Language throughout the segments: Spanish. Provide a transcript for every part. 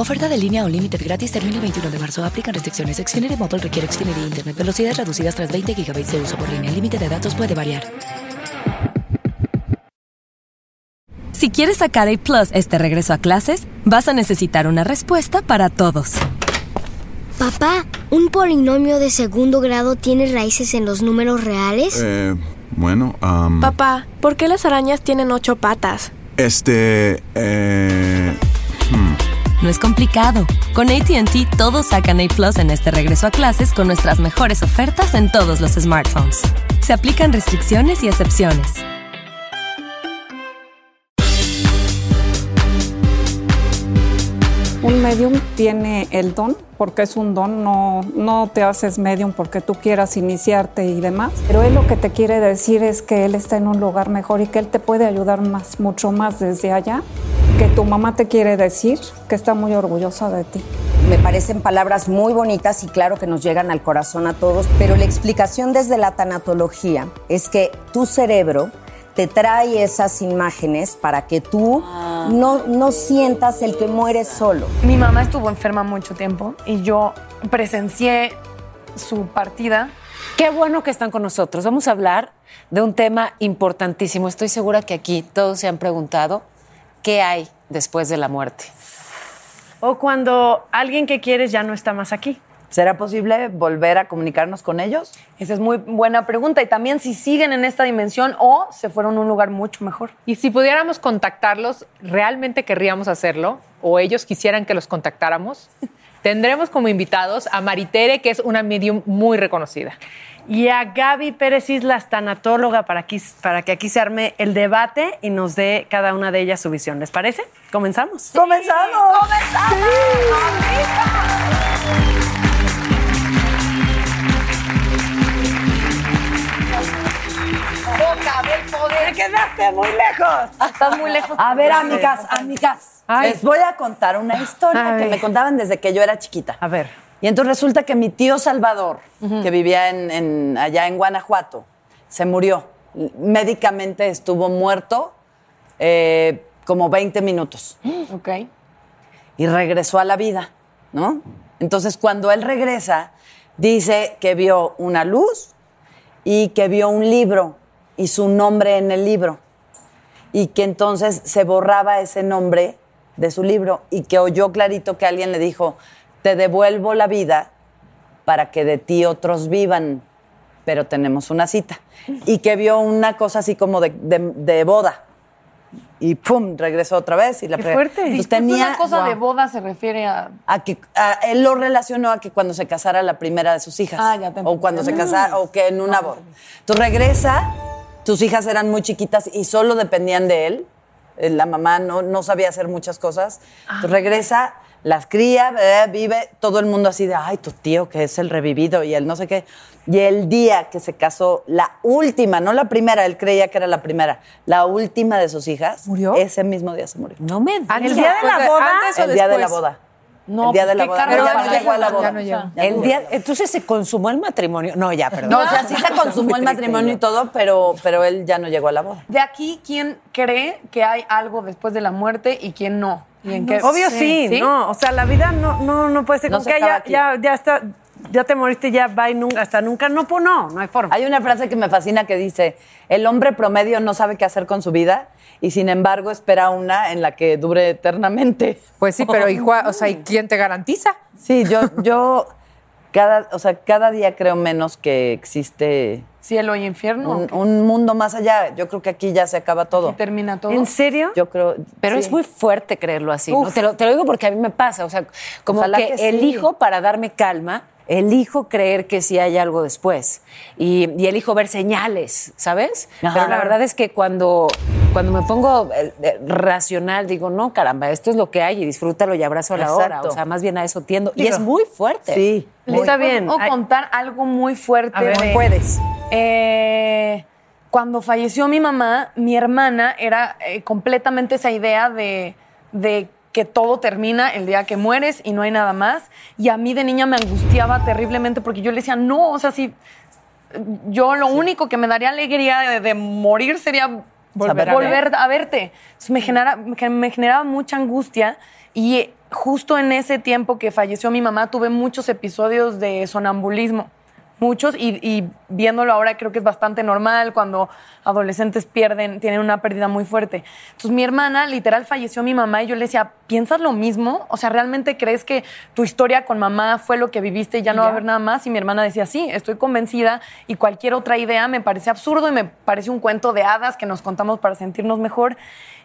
Oferta de línea o límite gratis termina el 21 de marzo. Aplican restricciones. Xfinity Mobile requiere Xfinity Internet. Velocidades reducidas tras 20 GB de uso por línea. El límite de datos puede variar. Si quieres sacar A Plus este regreso a clases, vas a necesitar una respuesta para todos. Papá, ¿un polinomio de segundo grado tiene raíces en los números reales? Eh, bueno, am, Papá, ¿por qué las arañas tienen ocho patas? este, eh, hmm. No es complicado. Con ATT todos sacan A Plus en este regreso a clases con nuestras mejores ofertas en todos los smartphones. Se aplican restricciones y excepciones. Un medium tiene el don, porque es un don, no, no te haces medium porque tú quieras iniciarte y demás. Pero él lo que te quiere decir es que él está en un lugar mejor y que él te puede ayudar más, mucho más desde allá. Que tu mamá te quiere decir que está muy orgullosa de ti. Me parecen palabras muy bonitas y claro que nos llegan al corazón a todos, pero la explicación desde la tanatología es que tu cerebro te trae esas imágenes para que tú no, no sientas el que mueres solo. Mi mamá estuvo enferma mucho tiempo y yo presencié su partida. Qué bueno que están con nosotros. Vamos a hablar de un tema importantísimo. Estoy segura que aquí todos se han preguntado qué hay después de la muerte. O cuando alguien que quieres ya no está más aquí. ¿Será posible volver a comunicarnos con ellos? Esa es muy buena pregunta. Y también si siguen en esta dimensión o se fueron a un lugar mucho mejor. Y si pudiéramos contactarlos, ¿realmente querríamos hacerlo? ¿O ellos quisieran que los contactáramos? Tendremos como invitados a Maritere, que es una medium muy reconocida. Y a Gaby Pérez Islas, tanatóloga, para, aquí, para que aquí se arme el debate y nos dé cada una de ellas su visión. ¿Les parece? ¿Comenzamos? ¡Comenzamos! ¡Comenzamos! Boca del poder. ¡Te quedaste muy lejos! Estás muy lejos. A ver, amigas, amigas, les voy a contar una historia que me contaban desde que yo era chiquita. A ver. Y entonces resulta que mi tío Salvador, que vivía en- en- allá en Guanajuato, se murió. Médicamente estuvo muerto eh, como 20 minutos. Ok. y regresó a la vida, ¿no? Entonces, cuando él regresa, dice que vio una luz y que vio un libro y su nombre en el libro. Y que entonces se borraba ese nombre de su libro y que oyó clarito que alguien le dijo, te devuelvo la vida para que de ti otros vivan, pero tenemos una cita. Y que vio una cosa así como de, de- de boda. Y pum, regresó otra vez y la Qué fuerte. Entonces Disculpe, tenía una cosa de boda se refiere a... a que a- él lo relacionó a que cuando se casara la primera de sus hijas Ah, ya te o cuando se entendí. casara o que en una boda. Entonces regresa, sus hijas eran muy chiquitas y solo dependían de él. Eh, La mamá no, no sabía hacer muchas cosas. Entonces regresa, las cría, eh, vive, todo el mundo así de, ay, tu tío que es el revivido y él no sé qué. Y el día que se casó, la última, no la primera, él creía que era la primera, la última de sus hijas, ¿Murió? ese mismo día se murió. No me ¿El día de la boda? El día de la boda. No, el día pues, de la boda. No, ya ya no llegó a la boda. El día, entonces se consumó el matrimonio. No, ya, perdón. No, o sea, sí se consumó el matrimonio y todo, pero, pero él ya no llegó a la boda. De aquí, ¿quién cree que hay algo después de la muerte y quién no? ¿Y en qué- Obvio sí, no. O sea, la vida no, no, no puede ser No como se que ya, ya, ya está, ya te moriste, ya va y nunca, hasta nunca. No, pues no, no hay forma. Hay una frase que me fascina que dice, el hombre promedio no sabe qué hacer con su vida y sin embargo espera una en la que dure eternamente. Pues sí, pero ¿y, o sea, ¿y quién te garantiza? Sí, yo, yo cada, o sea, cada día creo menos que existe, cielo y infierno. Un, un mundo más allá. Yo creo que aquí ya se acaba todo. Y termina todo. ¿En serio? Yo creo. Pero sí. es muy fuerte creerlo así. Te lo, te lo digo porque a mí me pasa, o sea, como Ojalá que, que sí. elijo para darme calma, elijo creer que sí hay algo después y, y elijo ver señales, ¿sabes? Ajá. Pero la verdad es que cuando, cuando me pongo eh, eh, racional, digo, no, caramba, esto es lo que hay y disfrútalo y abrazo a la hora, o sea, más bien a eso tiendo. Y es muy fuerte. Sí. Les Está bien. Ay. contar algo muy fuerte. A ver. de- Puedes. Eh, cuando falleció mi mamá, mi hermana era eh, completamente esa idea de, de que todo termina el día que mueres y no hay nada más. Y a mí de niña me angustiaba terriblemente porque yo le decía, no, o sea, si yo lo único que me daría alegría de, de morir sería Volver volver, a verte. Entonces, me, genera, me generaba mucha angustia y justo en ese tiempo que falleció mi mamá tuve muchos episodios de sonambulismo. Muchos, y, y viéndolo ahora creo que es bastante normal cuando adolescentes pierden, tienen una pérdida muy fuerte. Entonces mi hermana literal falleció mi mamá y yo le decía, ¿piensas lo mismo? O sea, ¿realmente crees que tu historia con mamá fue lo que viviste y ya no va a haber nada más? Y mi hermana decía, sí, estoy convencida y cualquier otra idea me parece absurdo y me parece un cuento de hadas que nos contamos para sentirnos mejor.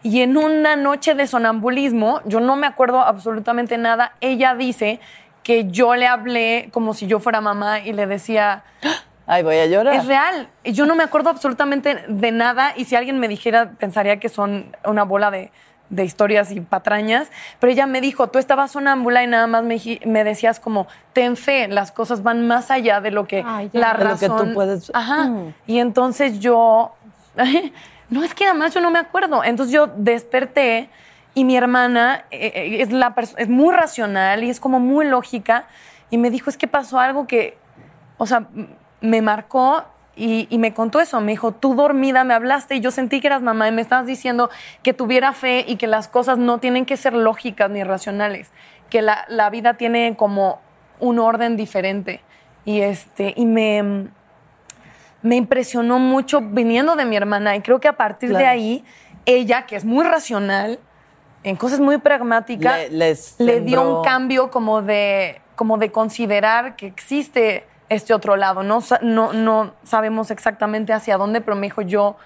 Y en una noche de sonambulismo, yo no me acuerdo absolutamente nada, ella dice que yo le hablé como si yo fuera mamá y le decía, Ay, voy a llorar. es real. Y Yo no me acuerdo absolutamente de nada y si alguien me dijera, pensaría que son una bola de, de historias y patrañas. Pero ella me dijo, tú estabas sonámbula y nada más me, me decías como, ten fe, las cosas van más allá de lo que Ay, ya. la De lo que tú razón... puedes- Ajá. Mm. Y entonces yo... No, es que además yo no me acuerdo. Entonces yo desperté y mi hermana eh, eh, es, la es muy racional y es como muy lógica y me dijo, es que pasó algo que, o sea, me marcó y, y me contó eso. Me dijo, tú dormida me hablaste y yo sentí que eras mamá y me estabas diciendo que tuviera fe y que las cosas no tienen que ser lógicas ni racionales, que la, la vida tiene como un orden diferente. Y, este, y me, me impresionó mucho viniendo de mi hermana y creo que a partir de Claro. ahí, ella, que es muy racional, en cosas muy pragmáticas, Le- les le dio un cambio como de, como de considerar que existe este otro lado. No, no, no sabemos exactamente hacia dónde, pero me dijo yo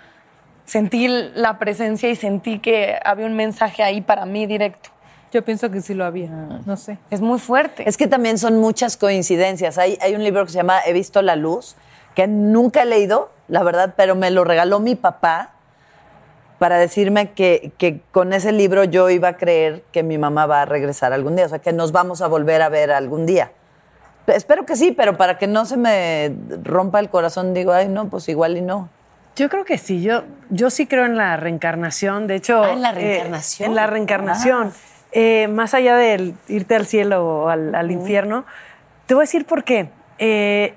sentí la presencia y sentí que había un mensaje ahí para mí directo. Yo pienso que sí lo había, no sé. Es muy fuerte. Es que también son muchas coincidencias. Hay, hay un libro que se llama He visto la luz, que nunca he leído, la verdad, pero me lo regaló mi papá para decirme que, que con ese libro yo iba a creer que mi mamá va a regresar algún día, o sea, que nos vamos a volver a ver algún día. Espero que sí, pero para que no se me rompa el corazón, digo, ay, no, pues igual y no. Yo creo que sí, yo, yo sí creo en la reencarnación, de hecho... Ah, ¿en la eh, reencarnación? en la reencarnación. Eh, más allá del irte al cielo o al, al infierno, te voy a decir por qué. Eh,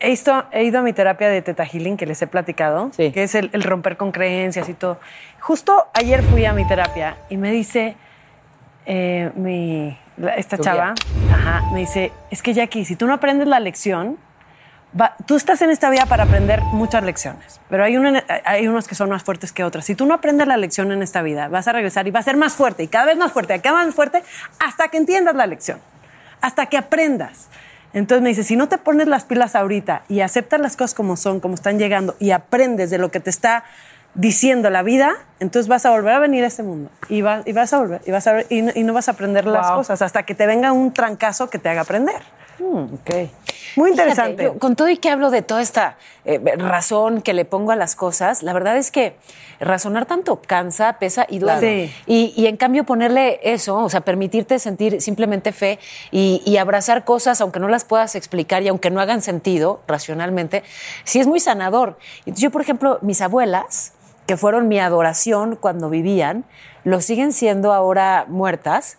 he, he ido a mi terapia de Teta Healing, que les he platicado, que es el, el romper con creencias y todo. Justo ayer fui a mi terapia y me dice eh, mi, esta chava, ajá, me dice, es que Jackie, si tú no aprendes la lección, va- tú estás en esta vida para aprender muchas lecciones, pero hay, una- hay unos que son más fuertes que otras. Si tú no aprendes la lección en esta vida, vas a regresar y va a ser más fuerte y cada vez más fuerte, cada vez más fuerte, hasta que entiendas la lección, hasta que aprendas. Entonces me dice, si no te pones las pilas ahorita y aceptas las cosas como son, como están llegando, y aprendes de lo que te está diciendo la vida, entonces vas a volver a venir a este mundo y, va- y vas a volver y vas a y no, y no vas a aprender las cosas hasta que te venga un trancazo que te haga aprender. Muy Fíjate, interesante. yo, con todo y que hablo de toda esta eh, razón que le pongo a las cosas, la verdad es que razonar tanto cansa, pesa y duele. Sí. Y, y en cambio ponerle eso, o sea, permitirte sentir simplemente fe y, y abrazar cosas, aunque no las puedas explicar y aunque no hagan sentido racionalmente, sí es muy sanador. Entonces, yo, por ejemplo, mis abuelas, que fueron mi adoración cuando vivían, lo siguen siendo ahora muertas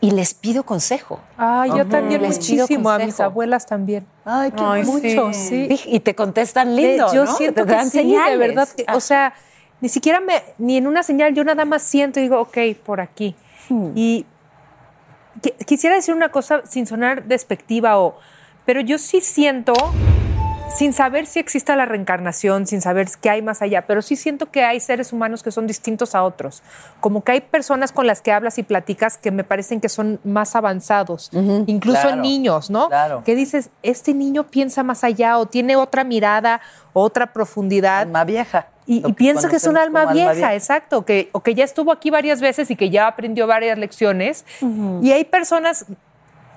y les pido consejo. Ah, yo también Les pido muchísimo, a mis abuelas también. Ay, qué Ay, mucho, sí. sí. Y te contestan lindo, De- yo ¿no? siento Te que sí, de señales. verdad. que- Ah. O sea, ni siquiera me, ni en una señal, yo nada más siento y digo, ok, por aquí. Hmm. Y qui- quisiera decir una cosa sin sonar despectiva o, pero yo sí siento sin saber si existe la reencarnación, sin saber qué hay más allá, pero sí siento que hay seres humanos que son distintos a otros. Como que hay personas con las que hablas y platicas que me parecen que son más avanzados, incluso claro, en niños, ¿no? claro. Que dices, este niño piensa más allá o tiene otra mirada, otra profundidad. Alma vieja. Y, y que pienso que es un vieja, alma vieja. exacto, que, o que ya estuvo aquí varias veces y que ya aprendió varias lecciones. Y hay personas,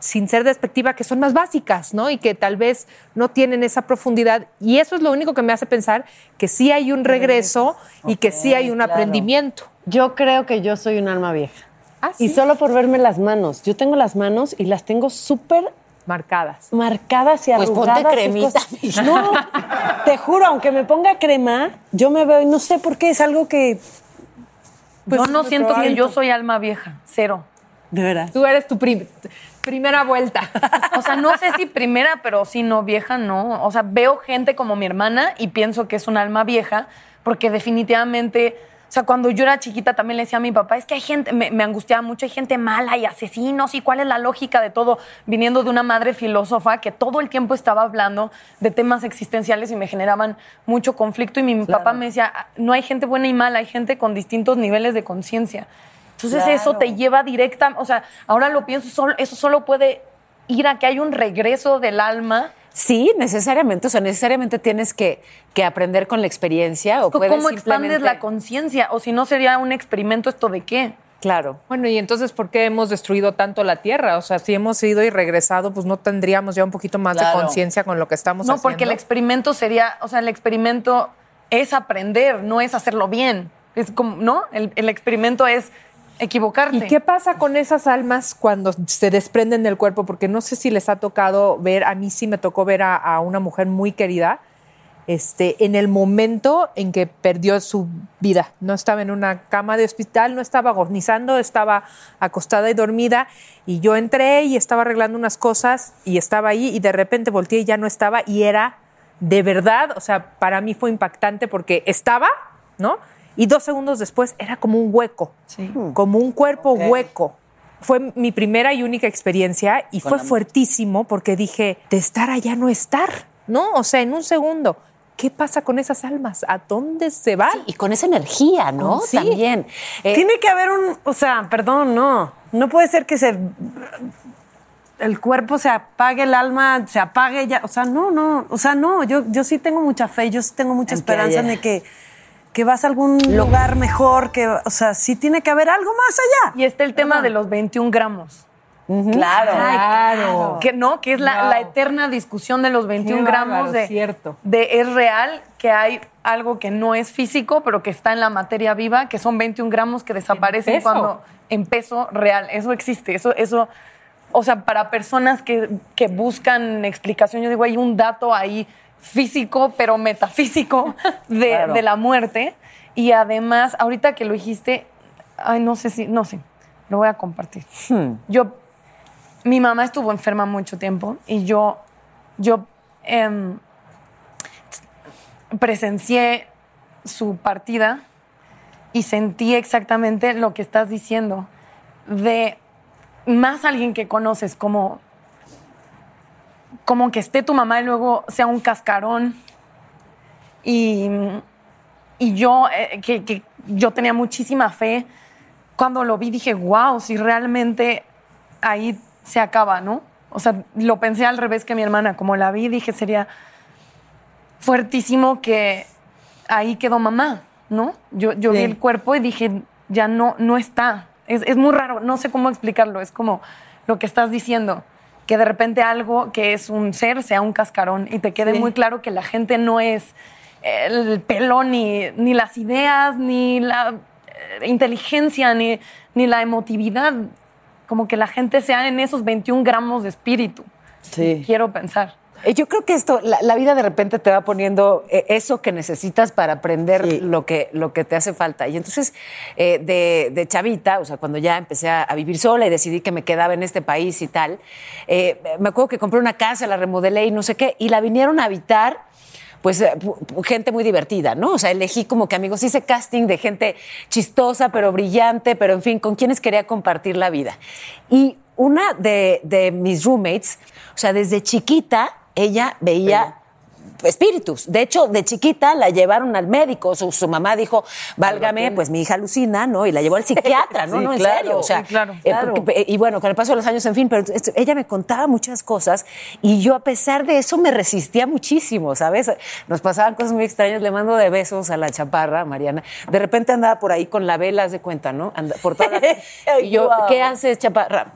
sin ser despectiva, que son más básicas, ¿no? Y que tal vez no tienen esa profundidad. Y eso es lo único que me hace pensar que sí hay un regreso y que sí hay un claro. aprendimiento. Yo creo que yo soy un alma vieja. Ah, Y solo por verme las manos. Yo tengo las manos y las tengo súper marcadas. Marcadas y Pues ponte arrugadas. y cremita. No, te juro, aunque me ponga crema, yo me veo y no sé por qué, es algo que... Pues yo no siento que yo soy alma vieja, cero. De verdad. Tú eres tu prim- primera vuelta. O sea, no sé si primera, pero sí no vieja, no. O sea, veo gente como mi hermana y pienso que es un alma vieja, porque definitivamente, o sea, cuando yo era chiquita también le decía a mi papá, es que hay gente, me, me angustiaba mucho, hay gente mala y asesinos, y cuál es la lógica de todo, viniendo de una madre filósofa que todo el tiempo estaba hablando de temas existenciales y me generaban mucho conflicto. Y mi papá me decía, "Ah, no hay gente buena y mala, hay gente con distintos niveles de conciencia. Entonces eso te lleva directa, o sea, ahora lo pienso, solo- eso solo puede ir a que hay un regreso del alma. Sí, necesariamente. O sea, necesariamente tienes que, que aprender con la experiencia o puedes ¿Cómo expandes la conciencia? O si no sería un experimento esto de qué? Claro. Bueno, y entonces, ¿por qué hemos destruido tanto la Tierra? O sea, si hemos ido y regresado, pues no tendríamos ya un poquito más Claro. de conciencia con lo que estamos No, haciendo. porque el experimento sería, o sea, el experimento es aprender, no es hacerlo bien. Es como, ¿no? El, el experimento es equivocarte. ¿Y qué pasa con esas almas cuando se desprenden del cuerpo? Porque no sé si les ha tocado ver, a mí sí me tocó ver a, a una mujer muy querida este, en el momento en que perdió su vida. No estaba en una cama de hospital, no estaba agonizando, estaba acostada y dormida. Y yo entré y estaba arreglando unas cosas y estaba ahí y de repente volteé y ya no estaba y era de verdad, o sea, para mí fue impactante porque estaba, ¿no? Y dos segundos después era como un hueco, como un cuerpo hueco. Fue mi primera y única experiencia y Con fue la- fuertísimo porque dije, de estar allá no estar, ¿no? O sea, en un segundo. ¿Qué pasa con esas almas? ¿A dónde se van? y con esa energía, ¿no? Sí. También. Eh, Tiene que haber un, o sea, perdón, no. No puede ser que se el cuerpo se apague, el alma se apague ya. O sea, no, no. O sea, no. Yo, yo sí tengo mucha fe, yo sí tengo mucha que esperanza haya- de que, que vas a algún lugar mejor, que, o sea, sí tiene que haber algo más allá. Y está el tema de los 21 gramos. Claro. Ay, Claro. Que no, que es la, Wow. la eterna discusión de los 21 Qué gramos bárbaro, de, cierto. de es real que hay algo que no es físico, pero que está en la materia viva, que son 21 gramos que desaparecen cuando en peso real. Eso existe. Eso, eso, o sea, para personas que, que buscan explicación, yo digo, hay un dato ahí físico, pero metafísico de, Claro. de la muerte. Y además, ahorita que lo dijiste, ay, no sé si, no sé, lo voy a compartir. Yo, mi mamá estuvo enferma mucho tiempo y yo, yo em, presencié su partida y sentí exactamente lo que estás diciendo de más alguien que conoces como como que esté tu mamá y luego sea un cascarón y, y yo eh, que, que yo tenía muchísima fe cuando lo vi dije wow si realmente ahí se acaba no o sea lo pensé al revés que mi hermana como la vi dije sería fuertísimo que ahí quedó mamá, ¿no? Yo, yo vi el cuerpo y dije, ya no, no está. Es, es muy raro, no sé cómo explicarlo. Es como lo que estás diciendo, que de repente algo que es un ser sea un cascarón y te quede Sí. muy claro que la gente no es el pelo, ni, ni las ideas, ni la eh, inteligencia, ni, ni la emotividad. Como que la gente sea en esos 21 gramos de espíritu. Sí. Quiero pensar. Eh, Yo creo que esto, la, la vida de repente te va poniendo eh, eso que necesitas para aprender Sí. lo, que, lo que te hace falta. Y entonces, eh, de, de chavita, o sea, cuando ya empecé a, a vivir sola y decidí que me quedaba en este país y tal, eh, me acuerdo que compré una casa, la remodelé y no sé qué, y la vinieron a habitar pues pu- pu- gente muy divertida, ¿no? O sea, elegí como que amigos, hice casting de gente chistosa, pero brillante, pero en fin, con quienes quería compartir la vida. Y una de, de mis roommates, o sea, desde chiquita, ella veía espíritus. De hecho, de chiquita la llevaron al médico. Su, su mamá dijo, válgame, pues mi hija alucina, ¿no? Y la llevó al psiquiatra, ¿no? Sí, no, en claro, serio. O sea, sí, claro, eh, claro. porque- y bueno, con el paso de los años, en fin, pero esto- ella me contaba muchas cosas y yo a pesar de eso me resistía muchísimo, ¿sabes? Nos pasaban cosas muy extrañas. Le mando de besos a la chaparra, a Mariana. De repente andaba por ahí con la vela, haz de cuenta, ¿no? Anda- por toda la- Y yo. ¿qué haces, chaparra?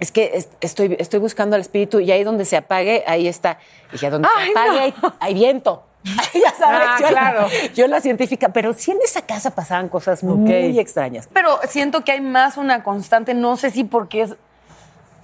Es que es- estoy, estoy buscando al espíritu y ahí donde se apague, ahí está. Y dije, donde Ay, se apague no. hay, hay viento. ya sabes, Ah, yo, claro. yo la científica, pero sí en esa casa pasaban cosas muy extrañas. Pero siento que hay más una constante, no sé si porque es,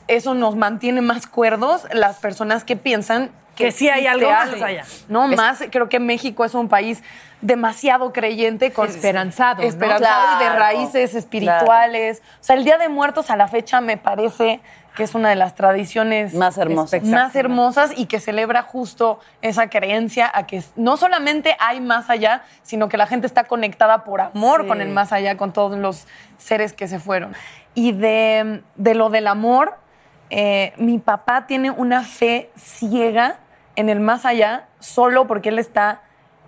eso nos mantiene más cuerdos las personas que piensan que, Que sí hay algo más allá. No, Es- más, creo que México es un país demasiado creyente, con Esperanzado, ¿no? esperanzado y de raíces espirituales. O sea, el Día de Muertos a la fecha me parece que es una de las tradiciones Más hermosas. más hermosas y que celebra justo esa creencia a que no solamente hay más allá, sino que la gente está conectada por amor Sí. con el más allá, con todos los seres que se fueron. Y de, de lo del amor, eh, mi papá tiene una fe ciega en el más allá solo porque él está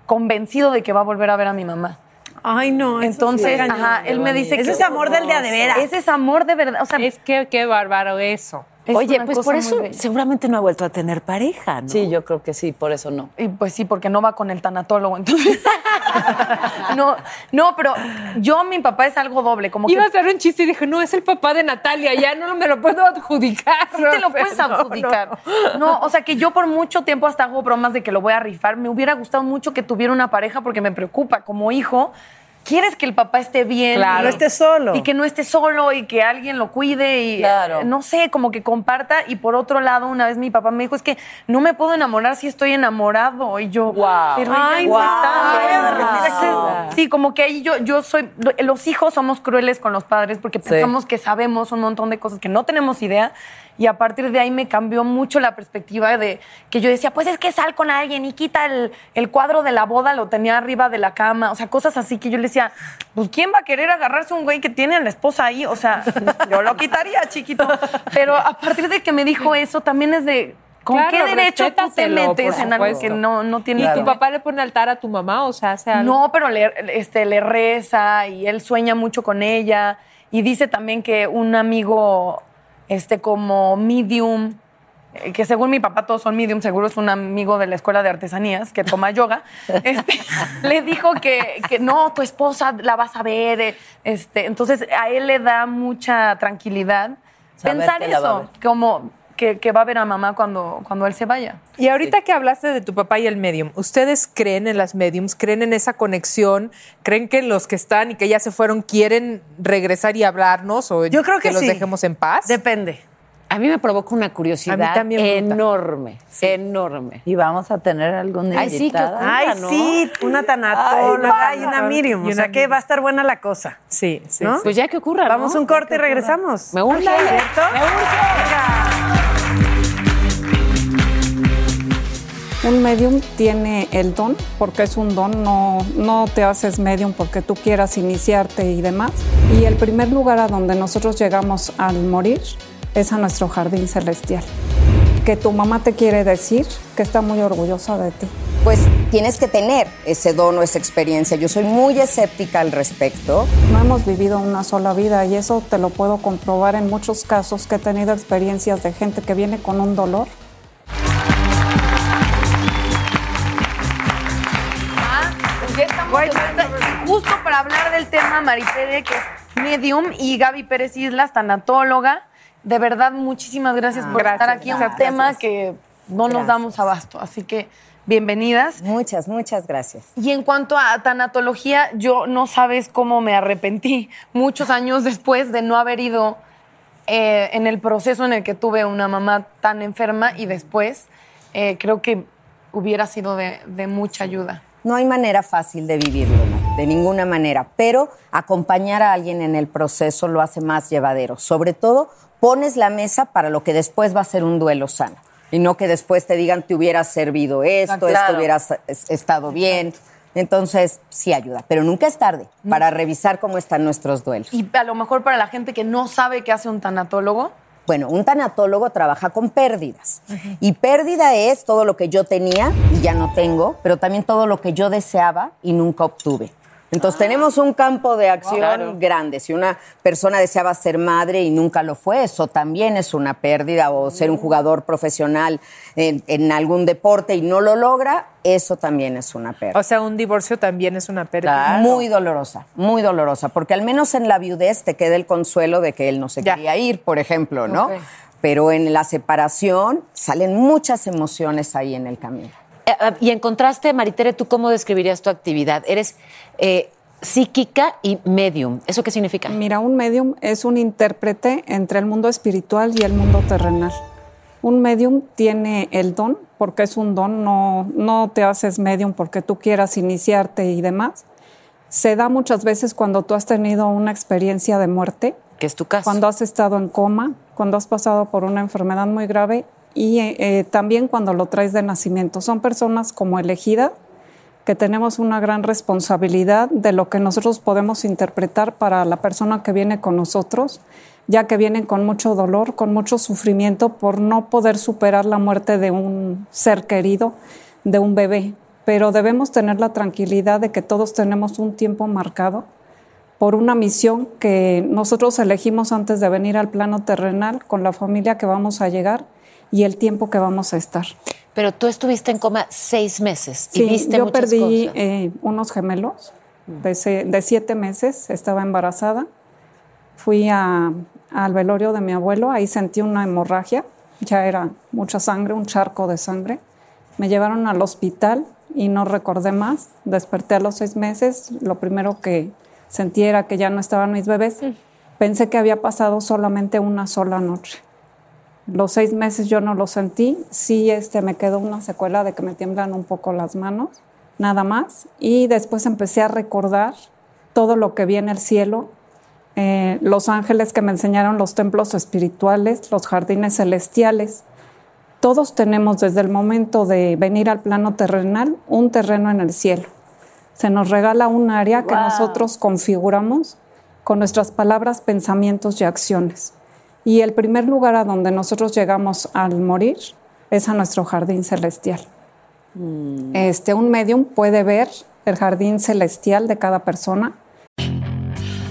convencido de que va a volver a ver a mi mamá. Ay, no. Entonces, sí ajá, él me dice Ese que es amor del día de veras. Ese es amor de verdad. O sea, es que qué bárbaro eso. Es Oye, pues por eso seguramente no ha vuelto a tener pareja, ¿no? Sí, yo creo que sí, por eso no. Y pues sí, porque no va con el tanatólogo, entonces. no, no, pero yo, mi papá es algo doble, como Iba a hacer un chiste y dije, no, es el papá de Natalia, ya no me lo puedo adjudicar. sí te lo puedes No, no. adjudicar. No, o sea que yo por mucho tiempo hasta hago bromas de que lo voy a rifar. Me hubiera gustado mucho que tuviera una pareja porque me preocupa. Como hijo, quieres que el papá esté bien. Claro. y- No esté solo. Y que no esté solo y que alguien lo cuide y Claro. eh, no sé, como que comparta. Y por otro lado, una vez mi papá me dijo, es que no me puedo enamorar si estoy enamorado. Y yo, Guau. pero Ay, no está. Guau. Sí, como que ahí yo, yo soy, los hijos somos crueles con los padres porque Sí. pensamos que sabemos un montón de cosas que no tenemos idea. Y a partir de ahí me cambió mucho la perspectiva de que yo decía, pues es que sal con alguien y quita el, el cuadro de la boda, lo tenía arriba de la cama. O sea, cosas así que yo le decía, pues ¿quién va a querer agarrarse a un güey que tiene a la esposa ahí? O sea, yo lo quitaría, chiquito. Pero a partir de que me dijo eso, también es de, ¿con Claro, qué derecho tú te metes en algo que no, no tiene ¿Y tu papá le pone altar a tu mamá? O sea, hace algo. no, pero le, este, le reza y él sueña mucho con ella. Y dice también que un amigo, este, como medium, eh, que según mi papá todos son medium, seguro es un amigo de la escuela de artesanías que toma yoga, este, le dijo que, que no, tu esposa la vas a ver. eh, Este, entonces a él le da mucha tranquilidad Saber pensar eso, como que, que va a ver a mamá cuando, cuando él se vaya. Y ahorita que hablaste de tu papá y el medium, ¿ustedes creen en las mediums? ¿Creen en esa conexión? ¿Creen que los que están y que ya se fueron quieren regresar y hablarnos o Yo creo que los sí. dejemos en paz? Depende. A mí me provoca una curiosidad también, enorme, enorme. Y vamos a tener alguna Ay, sí, ocurre. Ay, ¿no? sí, una tanatóloga Ay, y una medium. Y O sea una que va a estar buena la cosa. Sí, sí. Pues ya que ocurra, ¿no? Vamos a un corte y regresamos. Me urge. ¿Cierto? Me urge. Un medium tiene el don, porque es un don, no, no te haces medium porque tú quieras iniciarte y demás. Y el primer lugar a donde nosotros llegamos al morir es a nuestro jardín celestial. Que tu mamá te quiere decir que está muy orgullosa de ti. Pues tienes que tener ese don o esa experiencia. Yo soy muy escéptica al respecto. No hemos vivido una sola vida y eso te lo puedo comprobar en muchos casos que he tenido experiencias de gente que viene con un dolor para hablar del tema, Maripede, que es medium, y Gaby Pérez Islas, tanatóloga. De verdad, muchísimas gracias por Gracias, estar aquí. Un tema que no nos damos abasto. Así que bienvenidas. Muchas, muchas gracias. Y en cuanto a tanatología, yo no sabes cómo me arrepentí muchos años después de no haber ido eh, en el proceso en el que tuve una mamá tan enferma y después eh, creo que hubiera sido de, de mucha ayuda. No hay manera fácil de vivirlo, ¿no? de ninguna manera, pero acompañar a alguien en el proceso lo hace más llevadero. Sobre todo, pones la mesa para lo que después va a ser un duelo sano. Y no que después te digan, te hubiera servido esto, Ah, claro. esto hubieras es- estado bien. Entonces, sí ayuda, pero nunca es tarde para revisar cómo están nuestros duelos. Y a lo mejor para la gente que no sabe qué hace un tanatólogo, Bueno, un tanatólogo trabaja con pérdidas. Y pérdida es todo lo que yo tenía y ya no tengo, pero también todo lo que yo deseaba y nunca obtuve. Entonces tenemos un campo de acción grande. Si una persona deseaba ser madre y nunca lo fue, eso también es una pérdida. O ser un jugador profesional en, en algún deporte y no lo logra, eso también es una pérdida. O sea, un divorcio también es una pérdida. Muy dolorosa, muy dolorosa, porque al menos en la viudez te queda el consuelo de que él no se quería ir, por ejemplo, ¿no? Pero en la separación salen muchas emociones ahí en el camino. Eh, eh, Y en contraste, Maritere, ¿tú cómo describirías tu actividad? Eres eh, psíquica y medium. ¿Eso qué significa? Mira, un medium es un intérprete entre el mundo espiritual y el mundo terrenal. Un medium tiene el don, porque es un don, no, no te haces medium porque tú quieras iniciarte y demás. Se da muchas veces cuando tú has tenido una experiencia de muerte. Que es tu caso. Cuando has estado en coma, cuando has pasado por una enfermedad muy grave y eh, también cuando lo traes de nacimiento. Son personas como elegida que tenemos una gran responsabilidad de lo que nosotros podemos interpretar para la persona que viene con nosotros, ya que vienen con mucho dolor, con mucho sufrimiento por no poder superar la muerte de un ser querido, de un bebé. Pero debemos tener la tranquilidad de que todos tenemos un tiempo marcado por una misión que nosotros elegimos antes de venir al plano terrenal con la familia que vamos a llegar y el tiempo que vamos a estar. Pero tú estuviste en coma seis meses y Sí, viste yo muchas perdí cosas. eh, unos gemelos de, se- de siete meses, estaba embarazada. Fui a- al velorio de mi abuelo, ahí sentí una hemorragia, ya era mucha sangre, un charco de sangre. Me llevaron al hospital y no recordé más. Desperté a los seis meses, lo primero que sentí era que ya no estaban mis bebés. Pensé que había pasado solamente una sola noche. Los seis meses yo no lo sentí. Sí, este, me quedó una secuela de que me tiemblan un poco las manos, nada más. Y después empecé a recordar todo lo que vi en el cielo, eh, los ángeles que me enseñaron los templos espirituales, los jardines celestiales. Todos tenemos desde el momento de venir al plano terrenal un terreno en el cielo. Se nos regala un área que nosotros configuramos con nuestras palabras, pensamientos y acciones. Y el primer lugar a donde nosotros llegamos al morir es a nuestro jardín celestial. Este, un medium puede ver el jardín celestial de cada persona.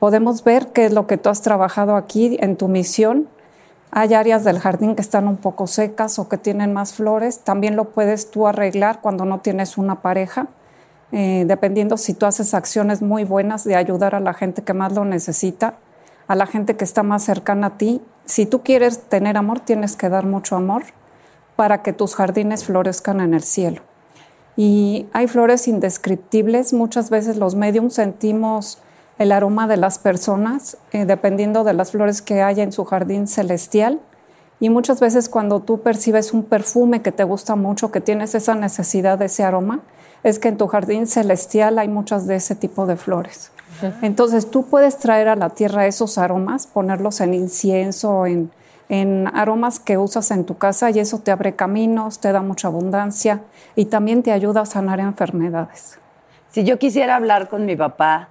Podemos ver qué es lo que tú has trabajado aquí en tu misión. Hay áreas del jardín que están un poco secas o que tienen más flores. También lo puedes tú arreglar cuando no tienes una pareja, eh, dependiendo si tú haces acciones muy buenas de ayudar a la gente que más lo necesita, a la gente que está más cercana a ti. Si tú quieres tener amor, tienes que dar mucho amor para que tus jardines florezcan en el cielo. Y hay flores indescriptibles. Muchas veces los mediums sentimos el aroma de las personas, eh, dependiendo de las flores que haya en su jardín celestial. Y muchas veces cuando tú percibes un perfume que te gusta mucho, que tienes esa necesidad de ese aroma, es que en tu jardín celestial hay muchas de ese tipo de flores. Entonces tú puedes traer a la tierra esos aromas, ponerlos en incienso, en, en aromas que usas en tu casa y eso te abre caminos, te da mucha abundancia y también te ayuda a sanar enfermedades. Si yo quisiera hablar con mi papá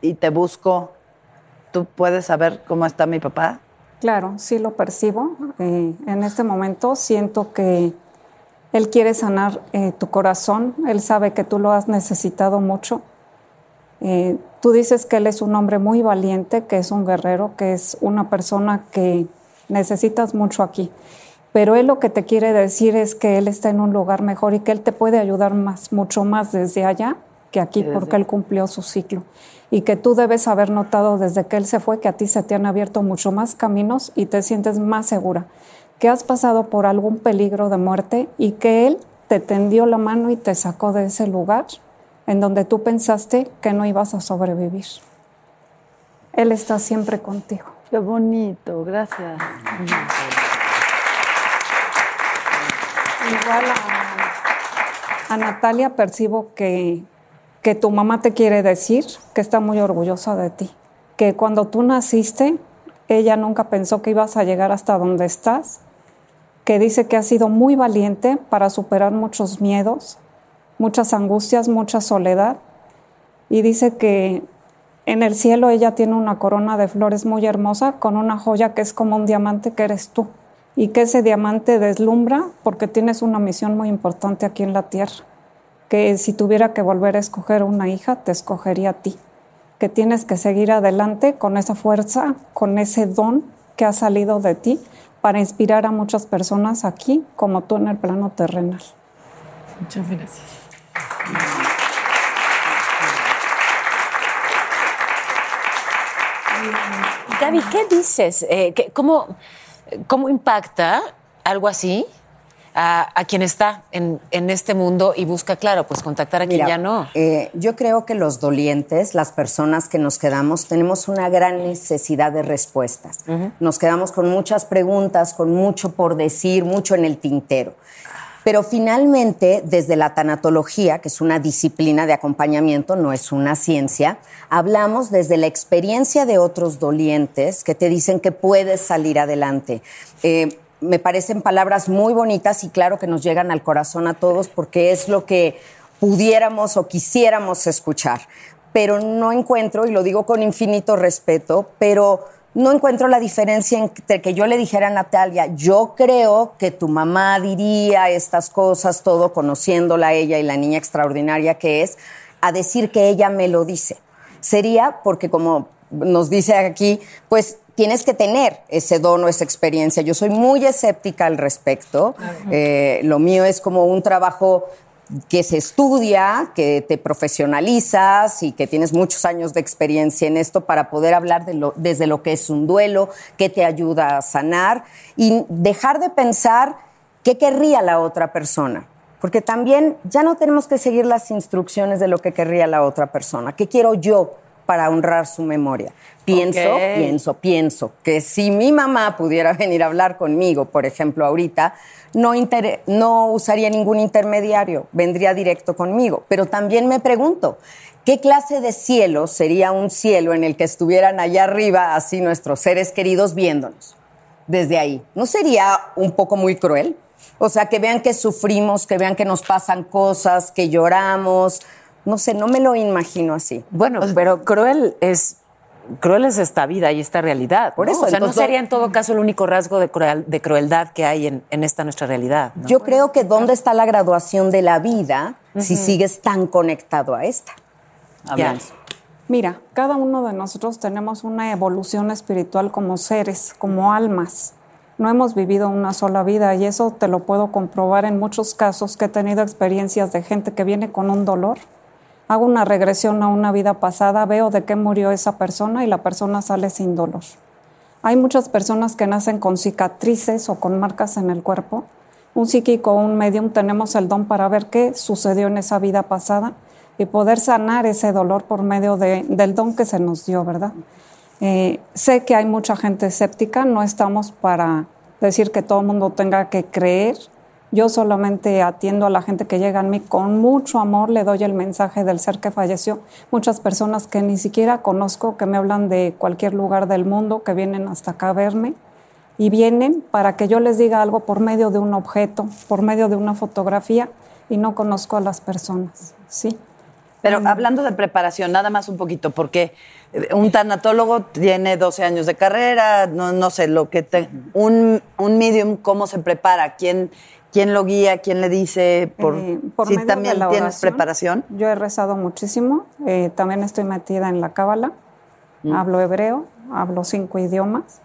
y te busco, ¿tú puedes saber cómo está mi papá? Claro, sí lo percibo. Eh, en este momento siento que Él quiere sanar eh, tu corazón. Él sabe que tú lo has necesitado mucho. Eh, Tú dices que él es un hombre muy valiente, que es un guerrero, que es una persona que necesitas mucho aquí. Pero él lo que te quiere decir es que él está en un lugar mejor y que él te puede ayudar más, mucho más desde allá que aquí, porque él cumplió su ciclo. Y que tú debes haber notado desde que él se fue que a ti se te han abierto mucho más caminos y te sientes más segura, que has pasado por algún peligro de muerte y que él te tendió la mano y te sacó de ese lugar en donde tú pensaste que no ibas a sobrevivir. Él está siempre contigo. Qué bonito, gracias. Igual a, a Natalia percibo que, que tu mamá te quiere decir que está muy orgullosa de ti, que cuando tú naciste, ella nunca pensó que ibas a llegar hasta donde estás, que dice que has sido muy valiente para superar muchos miedos, muchas angustias, mucha soledad, y dice que en el cielo ella tiene una corona de flores muy hermosa con una joya que es como un diamante que eres tú y que ese diamante deslumbra porque tienes una misión muy importante aquí en la tierra, que si tuviera que volver a escoger una hija, te escogería a ti, que tienes que seguir adelante con esa fuerza, con ese don que ha salido de ti para inspirar a muchas personas aquí como tú en el plano terrenal. Muchas gracias. Gaby, ¿qué dices? Eh, ¿qué- cómo, ¿Cómo impacta algo así a, a quien está en, en este mundo y busca, claro, pues contactar a quien ya no? eh, yo creo que los dolientes, las personas que nos quedamos, tenemos una gran necesidad de respuestas. Nos quedamos con muchas preguntas, con mucho por decir, mucho en el tintero. Pero finalmente, desde la tanatología, que es una disciplina de acompañamiento, no es una ciencia, hablamos desde la experiencia de otros dolientes que te dicen que puedes salir adelante. Eh, me parecen palabras muy bonitas y claro que nos llegan al corazón a todos porque es lo que pudiéramos o quisiéramos escuchar. Pero no encuentro, y lo digo con infinito respeto, pero no encuentro la diferencia entre que yo le dijera a Natalia, yo creo que tu mamá diría estas cosas, todo conociéndola ella y la niña extraordinaria que es, a decir que ella me lo dice. Sería porque como nos dice aquí, pues tienes que tener ese don o esa experiencia. Yo soy muy escéptica al respecto. Eh, lo mío es como un trabajo que se estudia, que te profesionalizas y que tienes muchos años de experiencia en esto para poder hablar de lo- desde lo que es un duelo, que te ayuda a sanar y dejar de pensar qué querría la otra persona. Porque también ya no tenemos que seguir las instrucciones de lo que querría la otra persona. ¿Qué quiero yo para honrar su memoria? Pienso, pienso, pienso que si mi mamá pudiera venir a hablar conmigo, por ejemplo, ahorita, no, no usaría ningún intermediario, vendría directo conmigo. Pero también me pregunto, ¿qué clase de cielo sería un cielo en el que estuvieran allá arriba así nuestros seres queridos viéndonos? Desde ahí. ¿No sería un poco muy cruel? O sea, que vean que sufrimos, que vean que nos pasan cosas, que lloramos. No sé, no me lo imagino así. Bueno, pero cruel es cruel es esta vida y esta realidad. Por ¿no? eso, o sea, no sería en todo caso el único rasgo de, cruel- de crueldad que hay en, en esta nuestra realidad. ¿no? Yo creo que dónde está la graduación de la vida si sigues tan conectado a esta. Ya. Hablando. Mira, cada uno de nosotros tenemos una evolución espiritual como seres, como almas. No hemos vivido una sola vida y eso te lo puedo comprobar en muchos casos que he tenido experiencias de gente que viene con un dolor. Hago una regresión a una vida pasada, veo de qué murió esa persona y la persona sale sin dolor. Hay muchas personas que nacen con cicatrices o con marcas en el cuerpo. Un psíquico o un medium tenemos el don para ver qué sucedió en esa vida pasada y poder sanar ese dolor por medio de- del don que se nos dio, ¿verdad? Eh, sé que hay mucha gente escéptica, no estamos para decir que todo el mundo tenga que creer. Yo solamente atiendo a la gente que llega a mí con mucho amor, le doy el mensaje del ser que falleció. Muchas personas que ni siquiera conozco, que me hablan de cualquier lugar del mundo, que vienen hasta acá a verme y vienen para que yo les diga algo por medio de un objeto, por medio de una fotografía y no conozco a las personas, ¿sí? Pero hablando de preparación, nada más un poquito, porque eh, un tanatólogo tiene 12 años de carrera, no, no sé, lo que te, un, un medium, ¿cómo se prepara? ¿Quién, quién lo guía? ¿Quién le dice? Por, Eh, por si medio de también la tienes oración. preparación. Yo he rezado muchísimo. eh, también estoy metida en la cábala. Hablo hebreo, hablo cinco idiomas.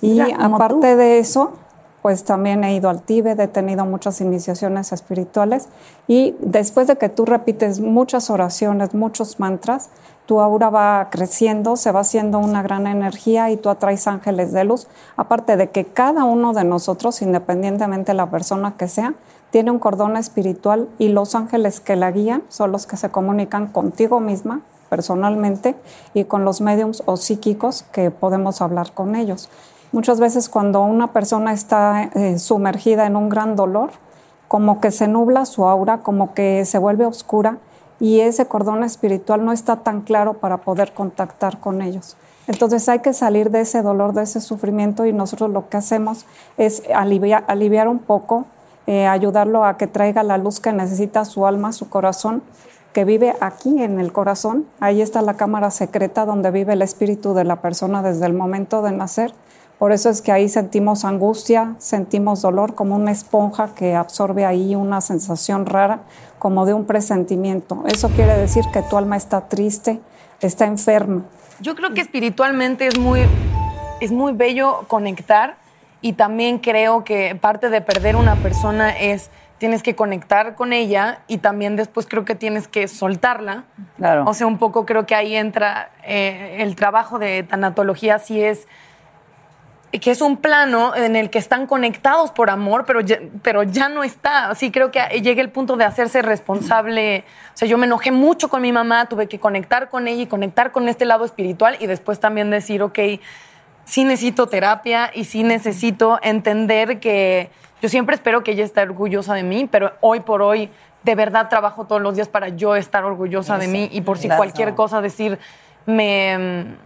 Y aparte de eso, pues también he ido al Tíbet, he tenido muchas iniciaciones espirituales. Y después de que tú repites muchas oraciones, muchos mantras, tu aura va creciendo, se va haciendo una gran energía y tú atraes ángeles de luz. Aparte de que cada uno de nosotros, independientemente de la persona que sea, tiene un cordón espiritual y los ángeles que la guían son los que se comunican contigo misma personalmente y con los mediums o psíquicos que podemos hablar con ellos. Muchas veces cuando una persona está eh, sumergida en un gran dolor, como que se nubla su aura, como que se vuelve oscura y ese cordón espiritual no está tan claro para poder contactar con ellos. Entonces hay que salir de ese dolor, de ese sufrimiento y nosotros lo que hacemos es aliviar, aliviar un poco, eh, ayudarlo a que traiga la luz que necesita su alma, su corazón, que vive aquí en el corazón. Ahí está la cámara secreta donde vive el espíritu de la persona desde el momento de nacer. Por eso es que ahí sentimos angustia, sentimos dolor como una esponja que absorbe ahí una sensación rara, como de un presentimiento. Eso quiere decir que tu alma está triste, está enferma. Yo creo que espiritualmente es muy, es muy bello conectar y también creo que parte de perder una persona es tienes que conectar con ella y también después creo que tienes que soltarla. Claro. O sea, un poco creo que ahí entra eh, el trabajo de tanatología, si es que es un plano en el que están conectados por amor, pero ya, pero ya no está. Así creo que llega el punto de hacerse responsable. O sea, yo me enojé mucho con mi mamá, tuve que conectar con ella y conectar con este lado espiritual y después también decir, ok, sí necesito terapia y sí necesito entender que yo siempre espero que ella esté orgullosa de mí, pero hoy por hoy de verdad trabajo todos los días para yo estar orgullosa de mí y por si cualquier cosa decir, me,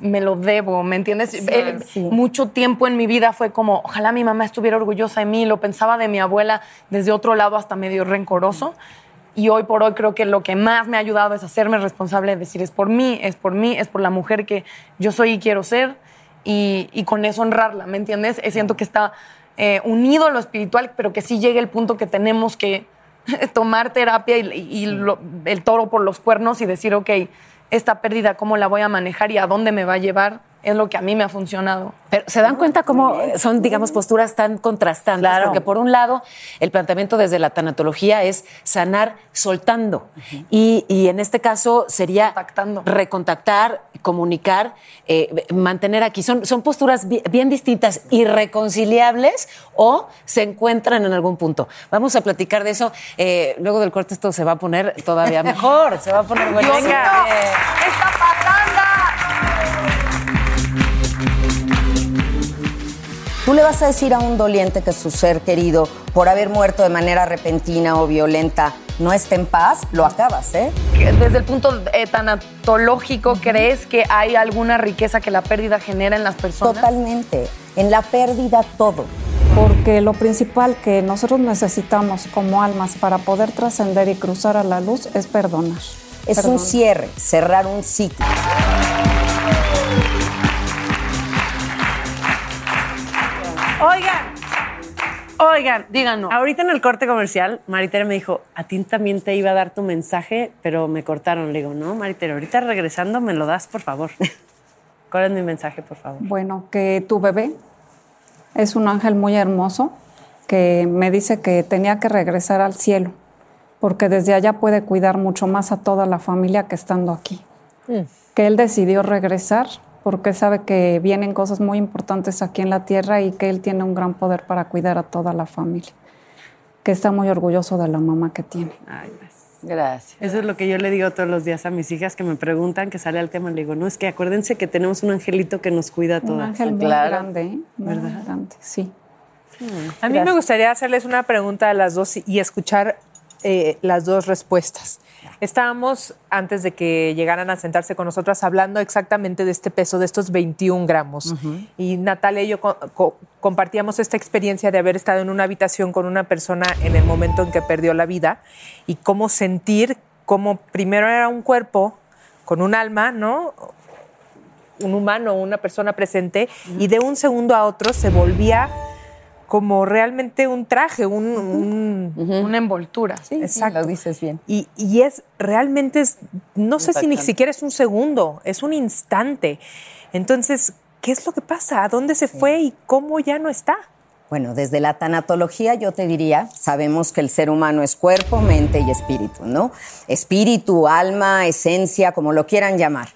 me lo debo, ¿me entiendes? Eh, Mucho tiempo en mi vida fue como, ojalá mi mamá estuviera orgullosa de mí, lo pensaba de mi abuela desde otro lado hasta medio rencoroso. Y hoy por hoy creo que lo que más me ha ayudado es hacerme responsable de decir, es por mí, es por mí, es por la mujer que yo soy y quiero ser, y, y con eso honrarla, ¿me entiendes? Eh, Siento que está eh, unido a lo espiritual, pero que sí llega el punto que tenemos que tomar terapia y, y lo- el toro por los cuernos y decir, ok, esta pérdida, ¿cómo la voy a manejar y a dónde me va a llevar? Es lo que a mí me ha funcionado. Pero se dan cuenta cómo son, digamos, posturas tan contrastantes. Porque por un lado, el planteamiento desde la tanatología es sanar soltando. y, y en este caso sería recontactar, comunicar, eh, mantener aquí. Son, son posturas bi- bien distintas, irreconciliables o se encuentran en algún punto. Vamos a platicar de eso. Eh, luego del corte esto se va a poner todavía mejor. se va a poner buenísimo. Venga. Eh, está pasando? Tú le vas a decir a un doliente que su ser querido, por haber muerto de manera repentina o violenta, no está en paz, lo acabas, ¿eh? Desde el punto eh, tanatológico, ¿crees que hay alguna riqueza que la pérdida genera en las personas? Totalmente. En la pérdida todo. Porque lo principal que nosotros necesitamos como almas para poder trascender y cruzar a la luz es perdonar. Es un cierre, cerrar un ciclo. Oigan, díganos. Ahorita en el corte comercial, Maritere me dijo, a ti también te iba a dar tu mensaje, pero me cortaron. Le digo, no, Maritere, ahorita regresando me lo das, por favor. ¿Cuál es mi mensaje, por favor? Bueno, que tu bebé es un ángel muy hermoso que me dice que tenía que regresar al cielo, porque desde allá puede cuidar mucho más a toda la familia que estando aquí. Que él decidió regresar porque sabe que vienen cosas muy importantes aquí en la tierra y que él tiene un gran poder para cuidar a toda la familia. Que está muy orgulloso de la mamá que tiene. Ay, gracias. Gracias. Eso es lo que yo le digo todos los días a mis hijas que me preguntan, que sale al tema. Le digo, no, es que acuérdense que tenemos un angelito que nos cuida a Un todas. ángel muy grande, ¿eh? Muy ¿Verdad? grande, sí. A mí me gustaría hacerles una pregunta a las dos y escuchar eh, las dos respuestas. Estábamos, antes de que llegaran a sentarse con nosotras, hablando exactamente de este peso, de estos 21 gramos. Y Natalia y yo co- co- compartíamos esta experiencia de haber estado en una habitación con una persona en el momento en que perdió la vida y cómo sentir cómo primero era un cuerpo con un alma, ¿no? Un humano, una persona presente, y de un segundo a otro se volvía como realmente un traje, un, una envoltura. Sí, Exacto. lo dices bien. Y, y es realmente, es, no sé si ni siquiera es un segundo, es un instante. Entonces, ¿qué es lo que pasa? ¿A dónde se fue y cómo ya no está? Bueno, desde la tanatología yo te diría, sabemos que el ser humano es cuerpo, mente y espíritu, ¿no? Espíritu, alma, esencia, como lo quieran llamar.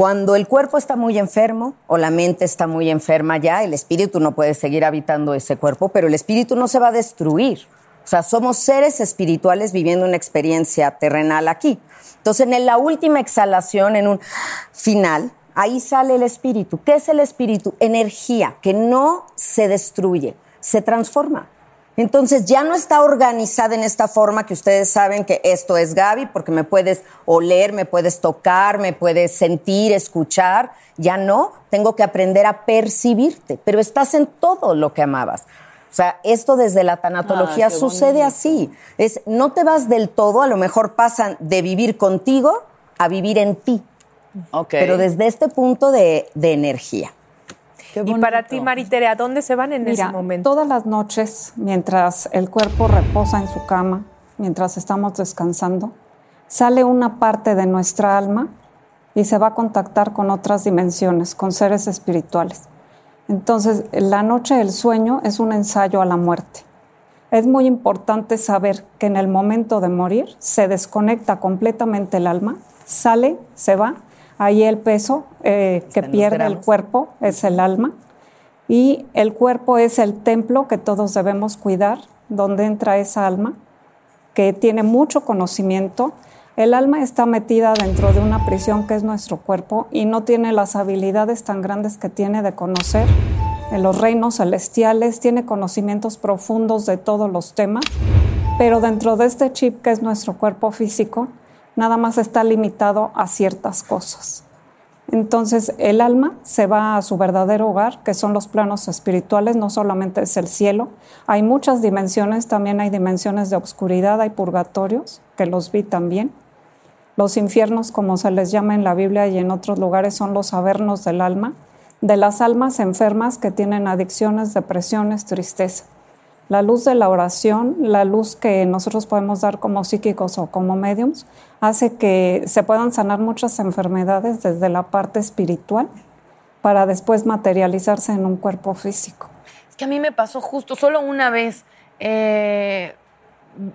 Cuando el cuerpo está muy enfermo o la mente está muy enferma ya, el espíritu no puede seguir habitando ese cuerpo, pero el espíritu no se va a destruir. O sea, somos seres espirituales viviendo una experiencia terrenal aquí. Entonces, en la última exhalación, en un final, ahí sale el espíritu. ¿Qué es el espíritu? Energía que no se destruye, se transforma. Entonces ya no está organizada en esta forma que ustedes saben que esto es Gaby, porque me puedes oler, me puedes tocar, me puedes sentir, escuchar. Ya no, tengo que aprender a percibirte, pero estás en todo lo que amabas. O sea, esto desde la tanatología Ah, sucede así. Es, no te vas del todo, a lo mejor pasan de vivir contigo a vivir en ti. Ok. Pero desde este punto de, de energía. Y para ti, Maritere, ¿a dónde se van en Mira, ese momento? todas las noches, mientras el cuerpo reposa en su cama, mientras estamos descansando, sale una parte de nuestra alma y se va a contactar con otras dimensiones, con seres espirituales. Entonces, la noche del sueño es un ensayo a la muerte. Es muy importante saber que en el momento de morir se desconecta completamente el alma, sale, se va, ahí el peso eh, que pierde el cuerpo es el alma. Y el cuerpo es el templo que todos debemos cuidar, donde entra esa alma, que tiene mucho conocimiento. El alma está metida dentro de una prisión que es nuestro cuerpo y no tiene las habilidades tan grandes que tiene de conocer en los reinos celestiales, tiene conocimientos profundos de todos los temas, pero dentro de este chip que es nuestro cuerpo físico, nada más está limitado a ciertas cosas. Entonces el alma se va a su verdadero hogar, que son los planos espirituales, no solamente es el cielo. Hay muchas dimensiones, también hay dimensiones de oscuridad, hay purgatorios, que los vi también. Los infiernos, como se les llama en la Biblia y en otros lugares, son los avernos del alma, de las almas enfermas que tienen adicciones, depresiones, tristeza. La luz de la oración, la luz que nosotros podemos dar como psíquicos o como mediums, hace que se puedan sanar muchas enfermedades desde la parte espiritual para después materializarse en un cuerpo físico. Es que a mí me pasó justo, solo una vez, eh,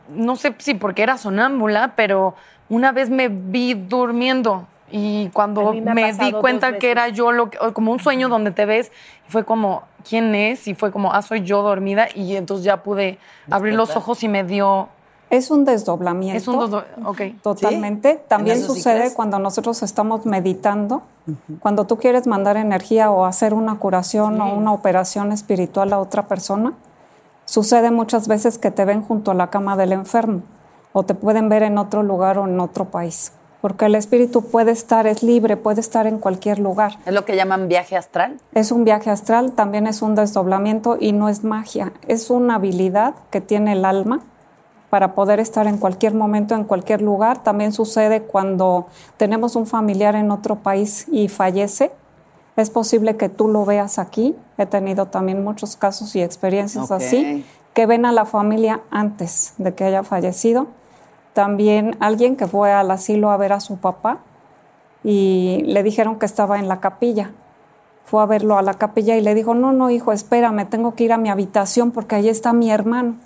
no sé si porque era sonámbula, pero una vez me vi durmiendo y cuando me di cuenta que era yo, lo que- o como un sueño donde te ves, y fue como, ¿quién es? Y fue como, ah, soy yo dormida y entonces ya pude abrir los ojos y me dio... Es un desdoblamiento. Es un desdo- ok. Totalmente. También sucede cuando nosotros estamos meditando, cuando tú quieres mandar energía o hacer una curación o una operación espiritual a otra persona. Sucede muchas veces que te ven junto a la cama del enfermo o te pueden ver en otro lugar o en otro país. Porque el espíritu puede estar, es libre, puede estar en cualquier lugar. ¿Es lo que llaman viaje astral? Es un viaje astral, también es un desdoblamiento y no es magia, es una habilidad que tiene el alma para poder estar en cualquier momento, en cualquier lugar. También sucede cuando tenemos un familiar en otro país y fallece. Es posible que tú lo veas aquí. He tenido también muchos casos y experiencias Ok. así, que ven a la familia antes de que haya fallecido. También alguien que fue al asilo a ver a su papá y le dijeron que estaba en la capilla. Fue a verlo a la capilla y le dijo, no, no, hijo, espérame, tengo que ir a mi habitación porque ahí está mi hermano.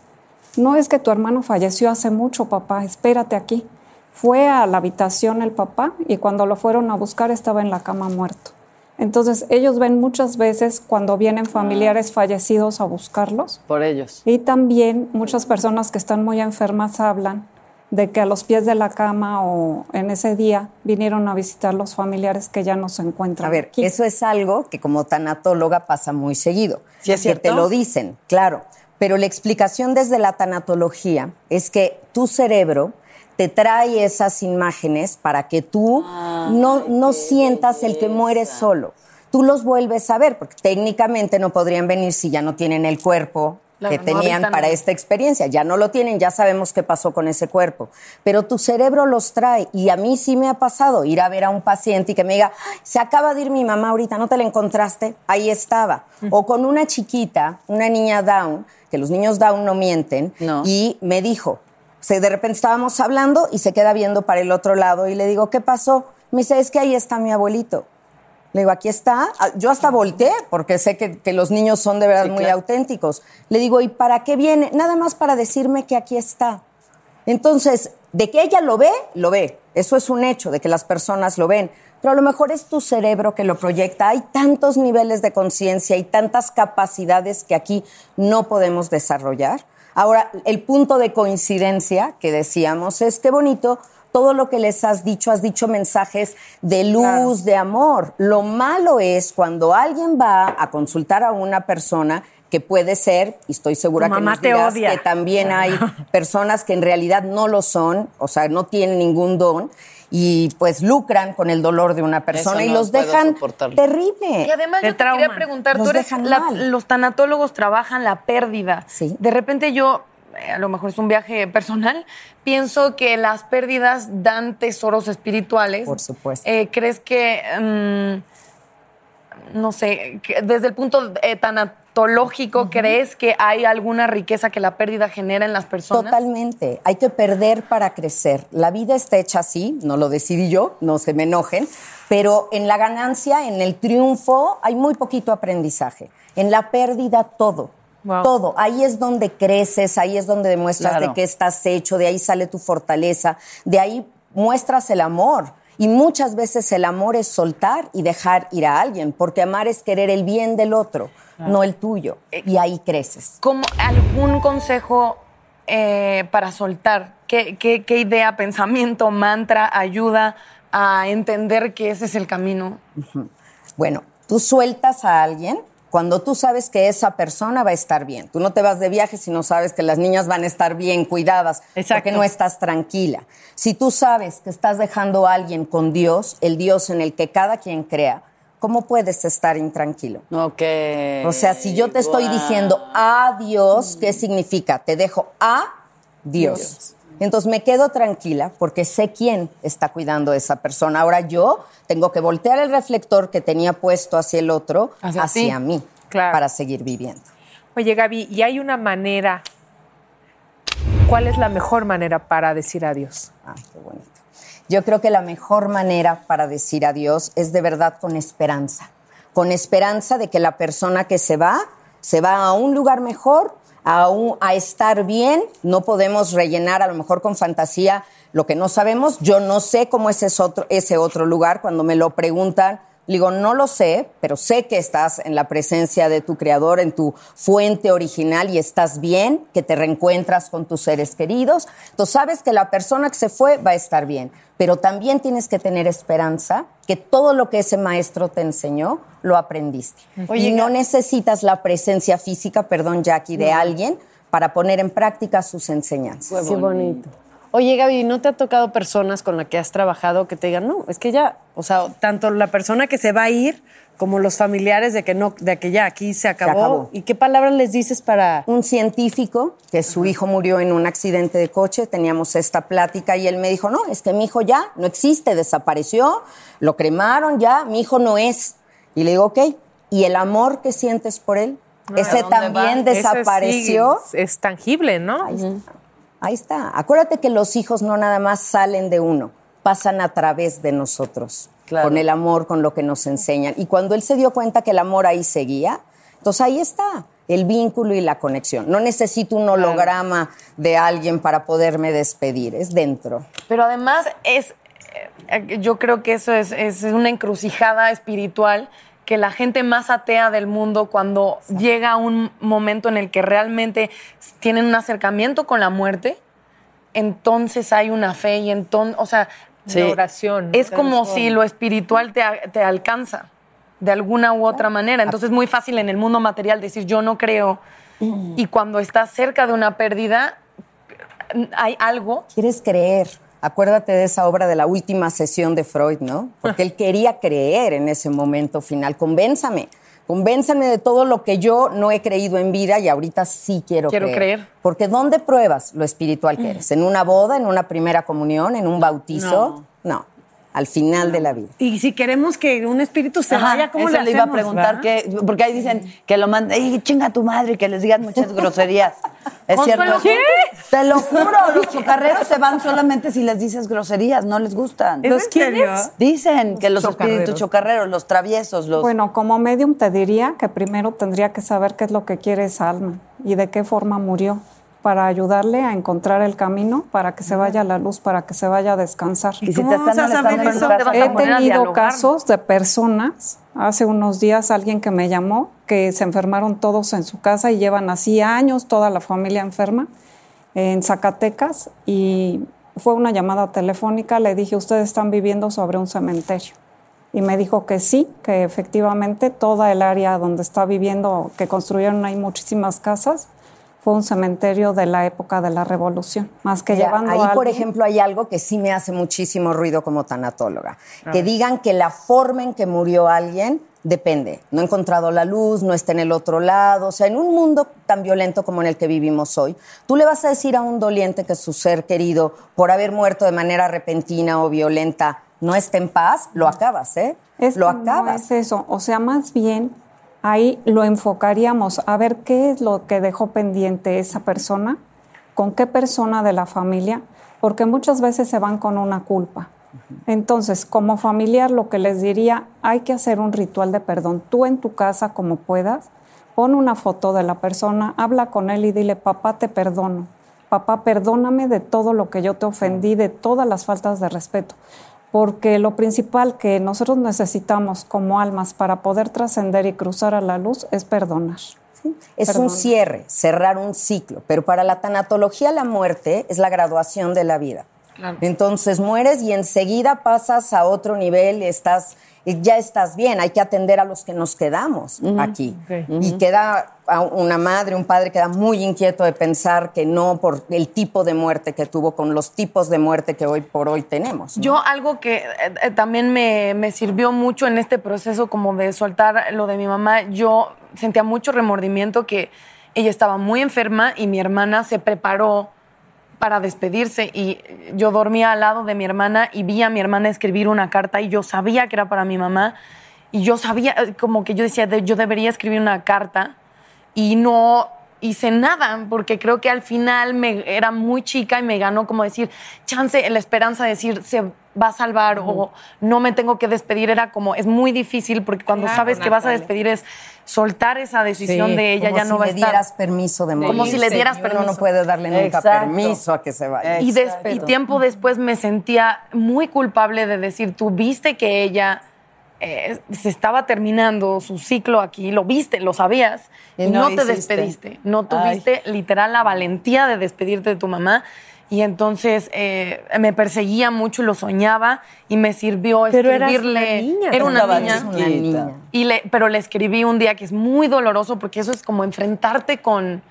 No es que tu hermano falleció hace mucho, papá, espérate aquí. Fue a la habitación el papá y cuando lo fueron a buscar estaba en la cama muerto. Entonces ellos ven muchas veces cuando vienen familiares fallecidos a buscarlos Por ellos. y también muchas personas que están muy enfermas hablan de que a los pies de la cama o en ese día vinieron a visitar los familiares que ya no se encuentran. A ver, eso es algo que como tanatóloga pasa muy seguido. ¿Sí es Que te cierto? lo dicen, claro. Pero la explicación desde la tanatología es que tu cerebro te trae esas imágenes para que tú no, no sientas el que mueres solo. Tú los vuelves a ver, porque técnicamente no podrían venir si ya no tienen el cuerpo Claro, que no, tenían para no. esta experiencia. Ya no lo tienen, ya sabemos qué pasó con ese cuerpo. Pero tu cerebro los trae. Y a mí sí me ha pasado ir a ver a un paciente y que me diga, "Ay, se acaba de ir mi mamá ahorita, ¿no te la encontraste? Ahí estaba. O con una chiquita, una niña Down, que los niños Down no mienten, y me dijo, se, de repente estábamos hablando y se queda viendo para el otro lado y le digo, ¿qué pasó? Me dice, es que ahí está mi abuelito. Le digo, aquí está. Ah, Yo hasta volteé porque sé que, que los niños son de verdad Sí, muy claro. auténticos. Le digo, ¿y para qué viene? Nada más para decirme que aquí está. Entonces, de que ella lo ve, lo ve. Eso es un hecho, de que las personas lo ven. Pero a lo mejor es tu cerebro que lo proyecta. Hay tantos niveles de conciencia y tantas capacidades que aquí no podemos desarrollar. Ahora, el punto de coincidencia que decíamos es que bonito todo lo que les has dicho, has dicho mensajes de luz, de amor. Lo malo es cuando alguien va a consultar a una persona que puede ser, y estoy segura Tu que mamá nos te dirás odia. que también hay personas que en realidad no lo son, o sea, no tienen ningún don y pues lucran con el dolor de una persona y los dejan soportarlo. terrible. Y además yo te quería preguntar, Los tú eres la- los tanatólogos trabajan la pérdida. De repente yo, a lo mejor es un viaje personal, pienso que las pérdidas dan tesoros espirituales. Por supuesto. Eh, ¿Crees que, mm, no sé, que desde el punto eh, tanatológico, crees que hay alguna riqueza que la pérdida genera en las personas? Totalmente. Hay que perder para crecer. La vida está hecha así, no lo decidí yo, no se me enojen, pero en la ganancia, en el triunfo, hay muy poquito aprendizaje. En la pérdida, todo. Todo. Ahí es donde creces, ahí es donde demuestras Claro. de qué estás hecho, de ahí sale tu fortaleza, de ahí muestras el amor. Y muchas veces el amor es soltar y dejar ir a alguien, porque amar es querer el bien del otro, no el tuyo. Y ahí creces. ¿Cómo, ¿Algún consejo eh, para soltar? ¿Qué, qué, qué idea, pensamiento, mantra ayuda a entender que ese es el camino? Bueno, tú sueltas a alguien cuando tú sabes que esa persona va a estar bien. Tú no te vas de viaje si no sabes que las niñas van a estar bien cuidadas, porque no estás tranquila. Si tú sabes que estás dejando a alguien con Dios, el Dios en el que cada quien crea, ¿cómo puedes estar intranquilo? Ok. O sea, si yo te estoy diciendo a Dios, ¿qué significa? Te dejo a Dios. Dios. Entonces me quedo tranquila porque sé quién está cuidando a esa persona. Ahora yo tengo que voltear el reflector que tenía puesto hacia el otro, Hacia mí, para seguir viviendo. Oye, Gaby, ¿y hay una manera? ¿Cuál es la mejor manera para decir adiós? Ay, qué bonito. Yo creo que la mejor manera para decir adiós es de verdad con esperanza. Con esperanza de que la persona que se va, se va a un lugar mejor, a, un- a estar bien. No podemos rellenar a lo mejor con fantasía lo que no sabemos. Yo no sé cómo es ese otro, ese otro lugar. Cuando me lo preguntan, digo, no lo sé, pero sé que estás en la presencia de tu creador, en tu fuente original y estás bien, que te reencuentras con tus seres queridos. Entonces sabes que la persona que se fue va a estar bien, pero también tienes que tener esperanza que todo lo que ese maestro te enseñó lo aprendiste. Oye, y no necesitas la presencia física, perdón Jackie, de No. alguien para poner en práctica sus enseñanzas. Qué bonito. Oye, Gaby, ¿no te ha tocado personas con las que has trabajado que te digan, no, es que ya, o sea, tanto la persona que se va a ir como los familiares de que no, de que ya aquí se acabó? acabó. ¿Y qué palabras les dices para...? Un científico que su hijo murió en un accidente de coche, teníamos esta plática y él me dijo, no, es que mi hijo ya no existe, desapareció, lo cremaron ya, mi hijo no es. Y le digo, ok, ¿y el amor que sientes por él? Ese también desapareció. Ese sí es, tangible, ¿no? Ahí está. Ahí está. Acuérdate que los hijos no nada más salen de uno, pasan a través de nosotros, con el amor, con lo que nos enseñan. Y cuando él se dio cuenta que el amor ahí seguía, entonces ahí está el vínculo y la conexión. No necesito un holograma de alguien para poderme despedir, es dentro. Pero además es, yo creo que eso es, es una encrucijada espiritual que la gente más atea del mundo cuando llega a un momento en el que realmente tienen un acercamiento con la muerte, entonces hay una fe y entonces, o sea, Sí. Una oración. Es como si lo espiritual te, te alcanza de alguna u otra manera. Entonces es muy fácil en el mundo material decir yo no creo. Y cuando estás cerca de una pérdida, hay algo Quieres creer. Acuérdate de esa obra de la última sesión de Freud, ¿no? Porque él quería creer en ese momento final. Convénzame. Convénzanme de todo lo que yo no he creído en vida y ahorita sí quiero, Quiero creer. Porque ¿dónde pruebas lo espiritual que eres? ¿En una boda, en una primera comunión, en un bautizo? No. Al final de la vida. Y si queremos que un espíritu se Ajá, vaya, ¿cómo eso le le iba a hacemos, preguntar, verdad? que, porque ahí dicen que lo manden, ¡Ey, chinga a tu madre! que les digan muchas groserías. Es cierto. ¿qué? Te lo juro, los chocarreros se van solamente si les dices groserías, no les gustan. ¿Es ¿Los en serio? quiénes? Dicen que los chocarreros. espíritus chocarreros, los traviesos, los... Bueno, como medium te diría que primero tendría que saber qué es lo que quiere esa alma y de qué forma murió para ayudarle a encontrar el camino, para que se vaya a la luz, para que se vaya a descansar. Y si te están tu casa, He tenido casos de personas, hace unos días alguien que me llamó, que se enfermaron todos en su casa y llevan así años toda la familia enferma en Zacatecas y fue una llamada telefónica, le dije, ustedes están viviendo sobre un cementerio. Y me dijo que sí, que efectivamente toda el área donde está viviendo, que construyeron ahí muchísimas casas, fue un cementerio de la época de la revolución. Más que Ya, llevando ahí, a por ejemplo, hay algo que sí me hace muchísimo ruido como tanatóloga. Que digan que la forma en que murió alguien depende. No ha encontrado la luz, no está en el otro lado. O sea, en un mundo tan violento como en el que vivimos hoy, tú le vas a decir a un doliente que su ser querido, por haber muerto de manera repentina o violenta, no está en paz, lo acabas, ¿eh? Es lo no acabas. es eso. O sea, más bien ahí lo enfocaríamos a ver qué es lo que dejó pendiente esa persona, con qué persona de la familia, porque muchas veces se van con una culpa. Entonces, como familiar, lo que les diría, hay que hacer un ritual de perdón. Tú en tu casa, como puedas, pon una foto de la persona, habla con él y dile, papá, te perdono. Papá, perdóname de todo lo que yo te ofendí, de todas las faltas de respeto. Porque lo principal que nosotros necesitamos como almas para poder trascender y cruzar a la luz es perdonar. Es Perdón. un cierre, cerrar un ciclo, pero para la tanatología la muerte es la graduación de la vida. Entonces mueres y enseguida pasas a otro nivel y estás, ya estás bien. Hay que atender a los que nos quedamos aquí. Y queda a una madre, un padre queda muy inquieto de pensar que no por el tipo de muerte que tuvo, con los tipos de muerte que hoy por hoy tenemos. ¿no? Yo algo que eh, eh, también me, me sirvió mucho en este proceso como de soltar lo de mi mamá, yo sentía mucho remordimiento que ella estaba muy enferma y mi hermana se preparó para despedirse y yo dormía al lado de mi hermana y vi a mi hermana escribir una carta y yo sabía que era para mi mamá y yo sabía, eh, como que yo decía, de- yo debería escribir una carta y no hice nada porque creo que al final me era muy chica y me ganó como decir chance la esperanza de decir se va a salvar o no me tengo que despedir era como es muy difícil porque cuando Claro, sabes que vas a despedir es soltar esa decisión Sí, de ella como ya si no va a le estar dieras permiso de morir. como si le dieras Y uno permiso no puede darle nunca Exacto. permiso a que se vaya. y, des- y tiempo después me sentía muy culpable de decir, tú viste que ella eh, se estaba terminando su ciclo aquí, lo viste, lo sabías, Y y, no no, te hiciste. despediste, no Ay. tuviste literal la valentía de despedirte de tu mamá. Y entonces eh, me perseguía mucho y lo soñaba y me sirvió Pero escribirle. niña. Era una niña. chiquita. Una niña. Y le, pero le escribí un día que es muy doloroso porque eso es como enfrentarte con,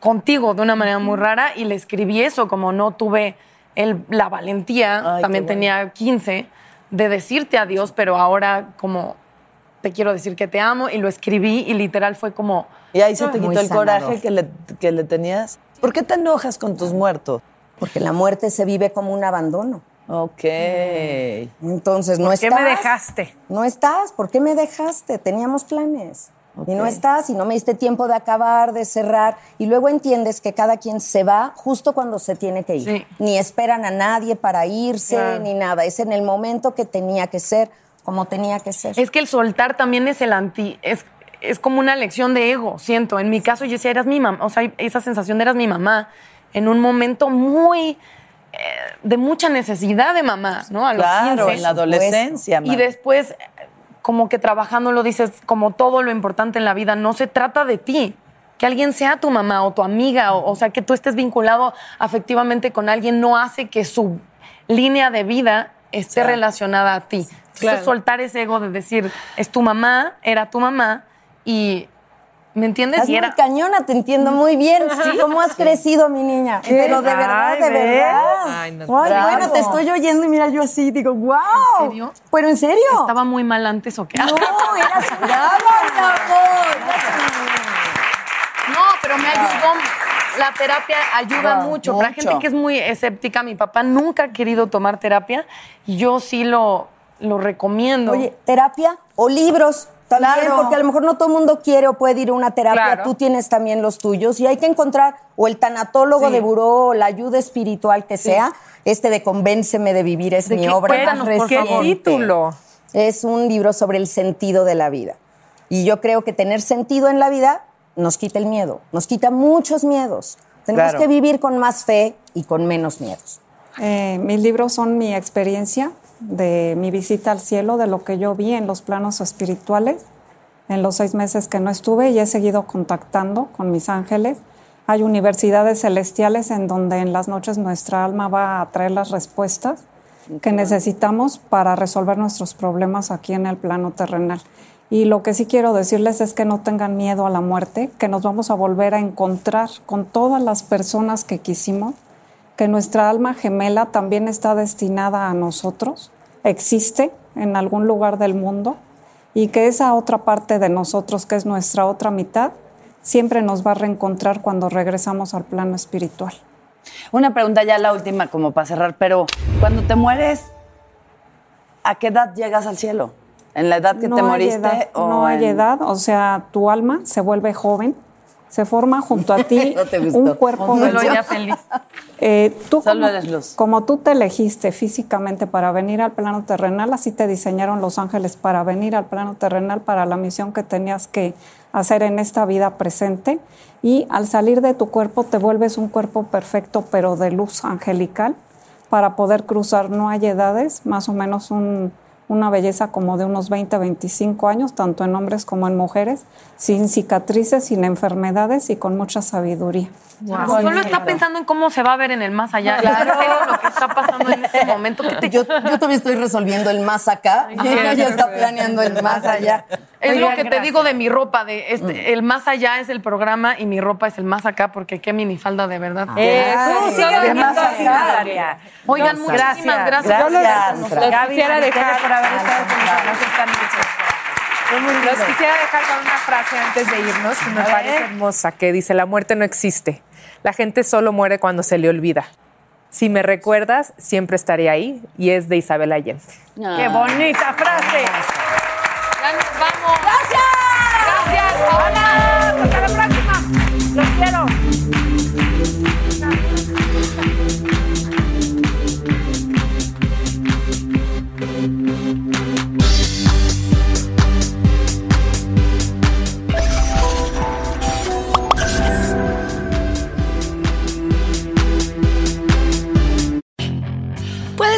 contigo de una manera muy rara y le escribí eso, como no tuve el- la valentía, Ay, también bueno. tenía 15, de decirte adiós, pero ahora como te quiero decir que te amo y lo escribí y literal fue como... Y ahí se te quitó el sanador. coraje que le, que le tenías. ¿Por qué te enojas con tus muertos? Porque la muerte se vive como un abandono. Ok. Entonces, no ¿Por qué estás. me dejaste? No estás. ¿Por qué me dejaste? Teníamos planes. Y no estás y no me diste tiempo de acabar, de cerrar. Y luego entiendes que cada quien se va justo cuando se tiene que ir. Sí. Ni esperan a nadie para irse, Claro. ni nada. Es en el momento que tenía que ser, como tenía que ser. Es que el soltar también es el anti... Es, es como una lección de ego, siento. En mi caso yo decía, eras mi mamá, o sea, esa sensación de eras mi mamá en un momento muy... eh, de mucha necesidad de mamá, ¿no? A los Claro, 15. en la adolescencia. Y después, como que trabajando lo dices, como todo lo importante en la vida, no se trata de ti. Que alguien sea tu mamá o tu amiga, o, o sea, que tú estés vinculado afectivamente con alguien, no hace que su línea de vida esté relacionada a ti. Entonces, Claro. soltar ese ego de decir, es tu mamá, era tu mamá, y ¿Me entiendes? Estás Y muy cañona, te entiendo muy bien. Sí. ¿Cómo has crecido, mi niña? ¿Qué? Pero de verdad, Ay, de verdad. Ay, no, Ay, bueno, te estoy oyendo y mira, yo así digo, wow. ¿En serio? ¿Pero en serio? ¿Estaba muy mal antes o qué? No, eras brava, mi amor. No, pero me ayudó. La terapia ayuda Wow, mucho. Para mucho. gente que es muy escéptica, mi papá nunca ha querido tomar terapia y yo sí lo, lo recomiendo. Oye, terapia o libros también, Claro. porque a lo mejor no todo el mundo quiere o puede ir a una terapia. Claro. Tú tienes también los tuyos y hay que encontrar o el tanatólogo Sí. de buró o la ayuda espiritual que sea. Este de Convénceme de vivir es ¿De mi qué? obra más Cuéntanos, por favor. título? Es un libro sobre el sentido de la vida. Y yo creo que tener sentido en la vida nos quita el miedo, nos quita muchos miedos. Tenemos Claro. que vivir con más fe y con menos miedos. Eh, mis libros son mi experiencia de mi visita al cielo, de lo que yo vi en los planos espirituales en los seis meses que no estuve y he seguido contactando con mis ángeles. Hay universidades celestiales en donde en las noches nuestra alma va a traer las respuestas que necesitamos para resolver nuestros problemas aquí en el plano terrenal. Y lo que sí quiero decirles es que no tengan miedo a la muerte, que nos vamos a volver a encontrar con todas las personas que quisimos, que nuestra alma gemela también está destinada a nosotros, existe en algún lugar del mundo y que esa otra parte de nosotros, que es nuestra otra mitad, siempre nos va a reencontrar cuando regresamos al plano espiritual. Una pregunta ya la última como para cerrar, pero cuando te mueres, ¿a qué edad llegas al cielo? ¿En la edad que te hay moriste? edad, o no hay en- edad, o sea, tu alma se vuelve joven, se forma junto a ti No te gustó. un cuerpo luz. feliz. Eh, tú Solo como, eres luz. como tú te elegiste físicamente para venir al plano terrenal, así te diseñaron los ángeles para venir al plano terrenal para la misión que tenías que hacer en esta vida presente. Y al salir de tu cuerpo te vuelves un cuerpo perfecto, pero de luz angelical, para poder cruzar. No hay edades, más o menos un- una belleza como de unos 20, 25 años, tanto en hombres como en mujeres, sin cicatrices, sin enfermedades y con mucha sabiduría. Solo está pensando en cómo se va a ver en el más allá. ¿Es en serio lo que está pasando en este momento? ¿Qué te- Yo, yo todavía estoy resolviendo el más acá y ella ya está planeando el más allá. Es lo que te digo de mi ropa, de este, el más allá es el programa y mi ropa es el más acá, porque qué minifalda de verdad. Sigue Todo viniendo más. Oigan, muchísimas gracias. Yo los, Gracias. los Gaby, quisiera dejar por haber estado con nosotros esta noche. Fue muy Los quisiera dejar con una frase antes de irnos que me parece hermosa, que dice, la muerte no existe. La gente solo muere cuando se le olvida. Si me recuerdas, siempre estaré ahí. Y es de Isabel Allende. ¡Qué bonita frase!